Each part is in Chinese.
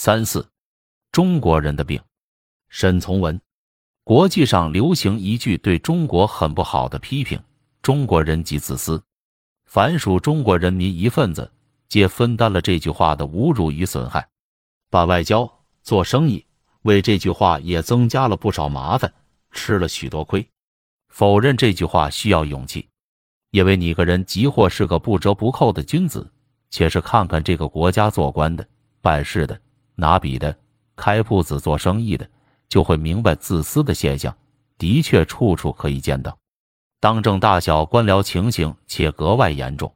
三四，中国人的病。沈从文，国际上流行一句对中国很不好的批评：中国人极自私，凡属中国人民一份子，皆分担了这句话的侮辱与损害。把外交、做生意为这句话也增加了不少麻烦，吃了许多亏。否认这句话需要勇气，因为你个人即或是个不折不扣的君子，且是看看这个国家做官的。办事的、拿笔的、开铺子做生意的，就会明白自私的现象的确处处可以见到。当政大小官僚情形且格外严重，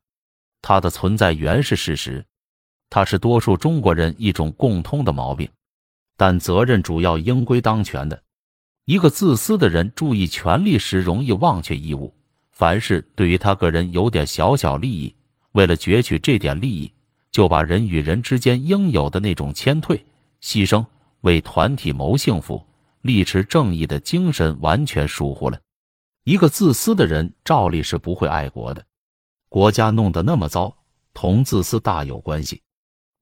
它的存在原是事实，它是多数中国人一种共通的毛病。但责任主要应归当权的。一个自私的人注意权力时，容易忘却义务。凡事对于他个人有点小小利益，为了攫取这点利益。就把人与人之间应有的那种谦退、牺牲、为团体谋幸福、力持正义的精神完全疏忽了。一个自私的人，照例是不会爱国的。国家弄得那么糟，同自私大有关系。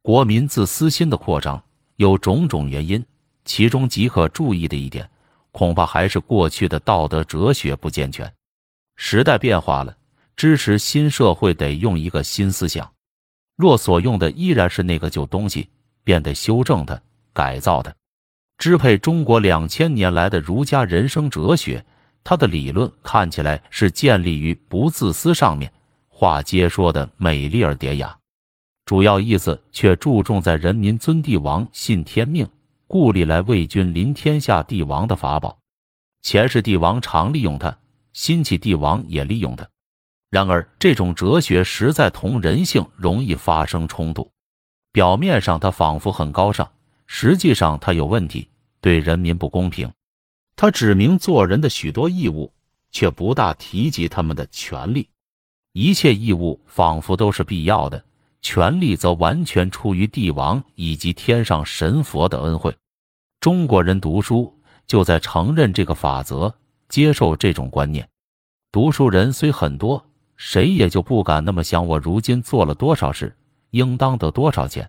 国民自私心的扩张有种种原因，其中极可注意的一点，恐怕还是过去的道德哲学不健全。时代变化了，支持新社会得用一个新思想。若所用的依然是那个旧东西，便得修正它、改造它，支配中国两千年来的儒家人生哲学。他的理论看起来是建立于不自私上面，话皆说的美丽而典雅，主要意思却注重在人民尊帝王、信天命，故历来为君临天下帝王的法宝。前世帝王常利用它，新起帝王也利用它。然而，这种哲学实在同人性容易发生冲突。表面上，他仿佛很高尚，实际上他有问题，对人民不公平。他指明做人的许多义务，却不大提及他们的权利。一切义务仿佛都是必要的，权利则完全出于帝王以及天上神佛的恩惠。中国人读书就在承认这个法则，接受这种观念。读书人虽很多。谁也就不敢那么想。我如今做了多少事，应当得多少钱？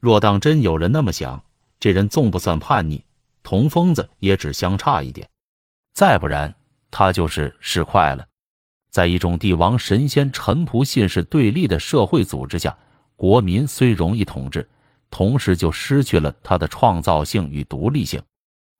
若当真有人那么想，这人纵不算叛逆，同疯子也只相差一点。再不然，他就是市侩了。在一种帝王、神仙、臣仆、信士对立的社会组织下，国民虽容易统治，同时就失去了他的创造性与独立性。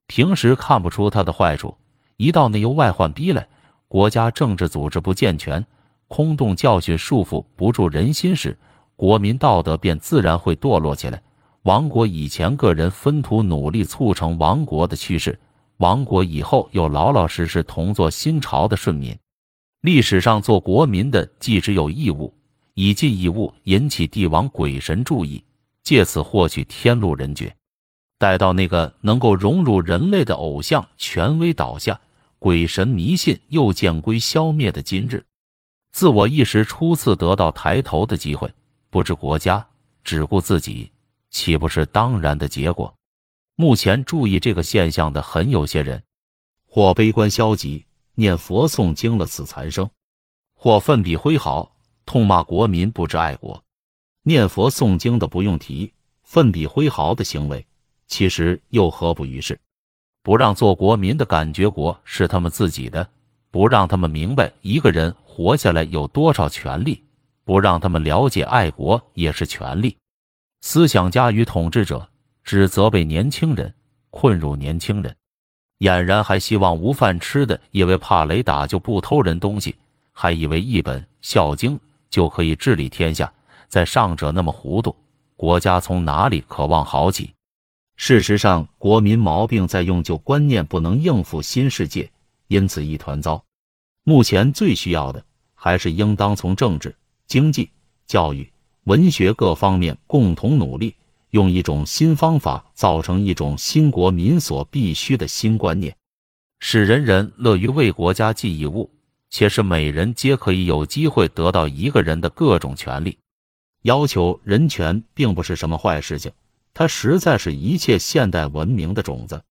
平时看不出他的坏处，一到内忧外患逼来，国家政治组织不健全。空洞教训束缚不住人心时，国民道德便自然会堕落起来。亡国以前，个人分土努力促成亡国的趋势；亡国以后，又老老实实同做新朝的顺民。历史上做国民的，既只有义务，以尽义务引起帝王鬼神注意，借此获取天禄人爵。待到那个能够融入人类的偶像权威倒下，鬼神迷信又渐归消灭的今日。自我意识初次得到抬头的机会，不知国家，只顾自己，岂不是当然的结果？目前注意这个现象的很有些人，或悲观消极，念佛诵经了死残生；或奋笔挥毫，痛骂国民不知爱国。念佛诵经的不用提，奋笔挥毫的行为，其实又何不于事？不让做国民的感觉国是他们自己的，不让他们明白一个人。活下来有多少权利？不让他们了解爱国也是权利。思想家与统治者只责备年轻人，困辱年轻人，俨然还希望无饭吃的，因为怕雷打就不偷人东西，还以为一本《孝经》就可以治理天下。在上者那么糊涂，国家从哪里渴望好起？事实上，国民毛病在用旧观念，不能应付新世界，因此一团糟。目前最需要的。还是应当从政治、经济、教育、文学各方面共同努力，用一种新方法造成一种新国民所必须的新观念，使人人乐于为国家尽义务，且是每人皆可以有机会得到一个人的各种权利。要求人权并不是什么坏事情，它实在是一切现代文明的种子。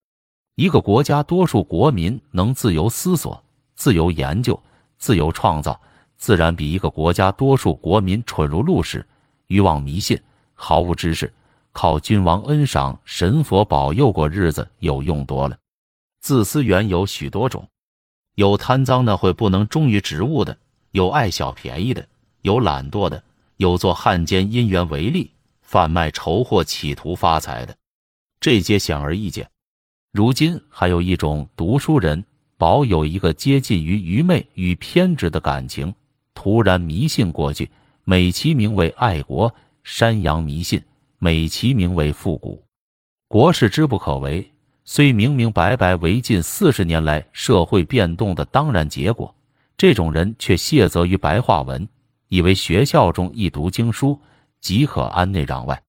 一个国家多数国民能自由思索、自由研究、自由创造。自然比一个国家多数国民蠢如鹿屎、愚妄迷信、毫无知识、靠君王恩赏、神佛保佑过日子有用多了。自私缘有许多种，有贪赃的会不能忠于职务的，有爱小便宜的，有懒惰的，有做汉奸因缘为利、贩卖仇货企图发财的，这些显而易见。如今还有一种读书人，保有一个接近于愚昧与偏执的感情，突然迷信过去，美其名为爱国，山羊迷信。美其名为复古，国事之不可为，虽明明白白为近四十年来社会变动的当然结果，这种人却谢责于白话文，以为学校中一读经书即可安内攘外，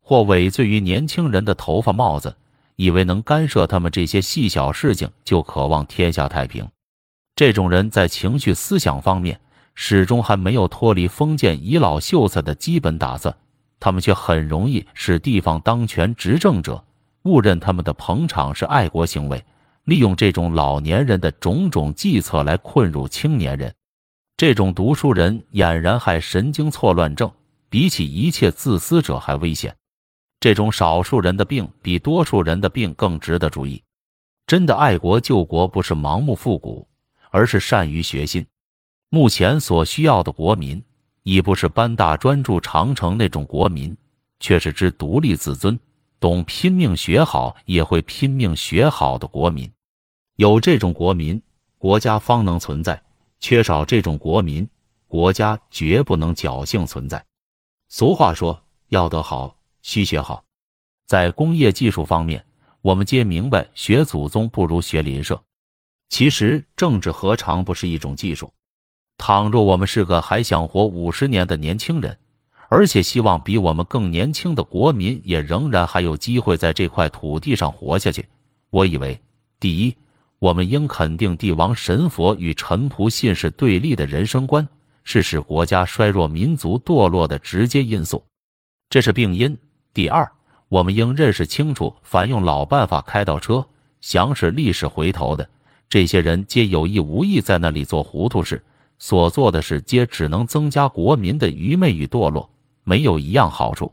或委罪于年轻人的头发帽子，以为能干涉他们这些细小事情就渴望天下太平。这种人在情绪思想方面始终还没有脱离封建遗老秀才的基本打算。他们却很容易使地方当权执政者误认他们的捧场是爱国行为，利用这种老年人的种种计策来困辱青年人。这种读书人俨然害神经错乱症，比起一切自私者还危险。这种少数人的病比多数人的病更值得注意。真的爱国救国不是盲目复古，而是善于学新。目前所需要的国民。已不是班大专注长城那种国民，却是知独立自尊、懂拼命学好也会拼命学好的国民。有这种国民，国家方能存在；缺少这种国民，国家绝不能侥幸存在。俗话说：“要得好，需学好。”在工业技术方面，我们皆明白，学祖宗不如学邻舍。其实，政治何尝不是一种技术？倘若我们是个还想活五十年的年轻人，而且希望比我们更年轻的国民也仍然还有机会在这块土地上活下去，我以为，第一，我们应肯定帝王神佛与臣仆信士对立的人生观是使国家衰弱、民族堕落的直接因素，这是病因。第二，我们应认识清楚，凡用老办法开倒车、想使历史回头的这些人，皆有意无意在那里做糊涂事。所做的事皆只能增加国民的愚昧与堕落，没有一样好处。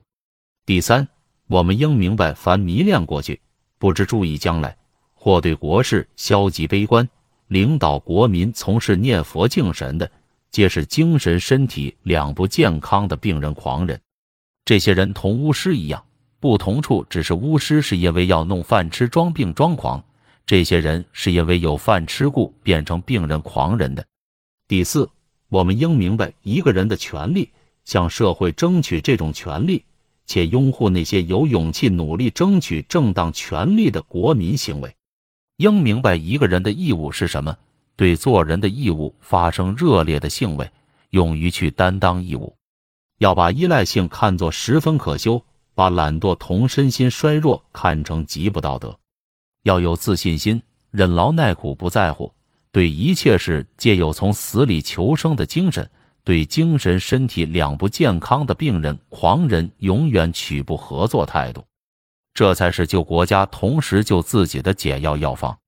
第三，我们应明白，凡迷恋过去，不知注意将来，或对国事消极悲观，领导国民从事念佛敬神的，皆是精神身体两不健康的病人狂人。这些人同巫师一样，不同处只是巫师是因为要弄饭吃装病装狂，这些人是因为有饭吃故变成病人狂人的。第四，我们应明白一个人的权利，向社会争取这种权利，且拥护那些有勇气努力争取正当权利的国民行为。应明白一个人的义务是什么，对做人的义务发生热烈的兴味，勇于去担当义务。要把依赖性看作十分可修，把懒惰同身心衰弱看成极不道德。要有自信心，忍劳耐苦，不在乎。对一切事皆有从死里求生的精神，对精神身体两不健康的病人、狂人永远取不合作态度，这才是救国家同时救自己的解药药方。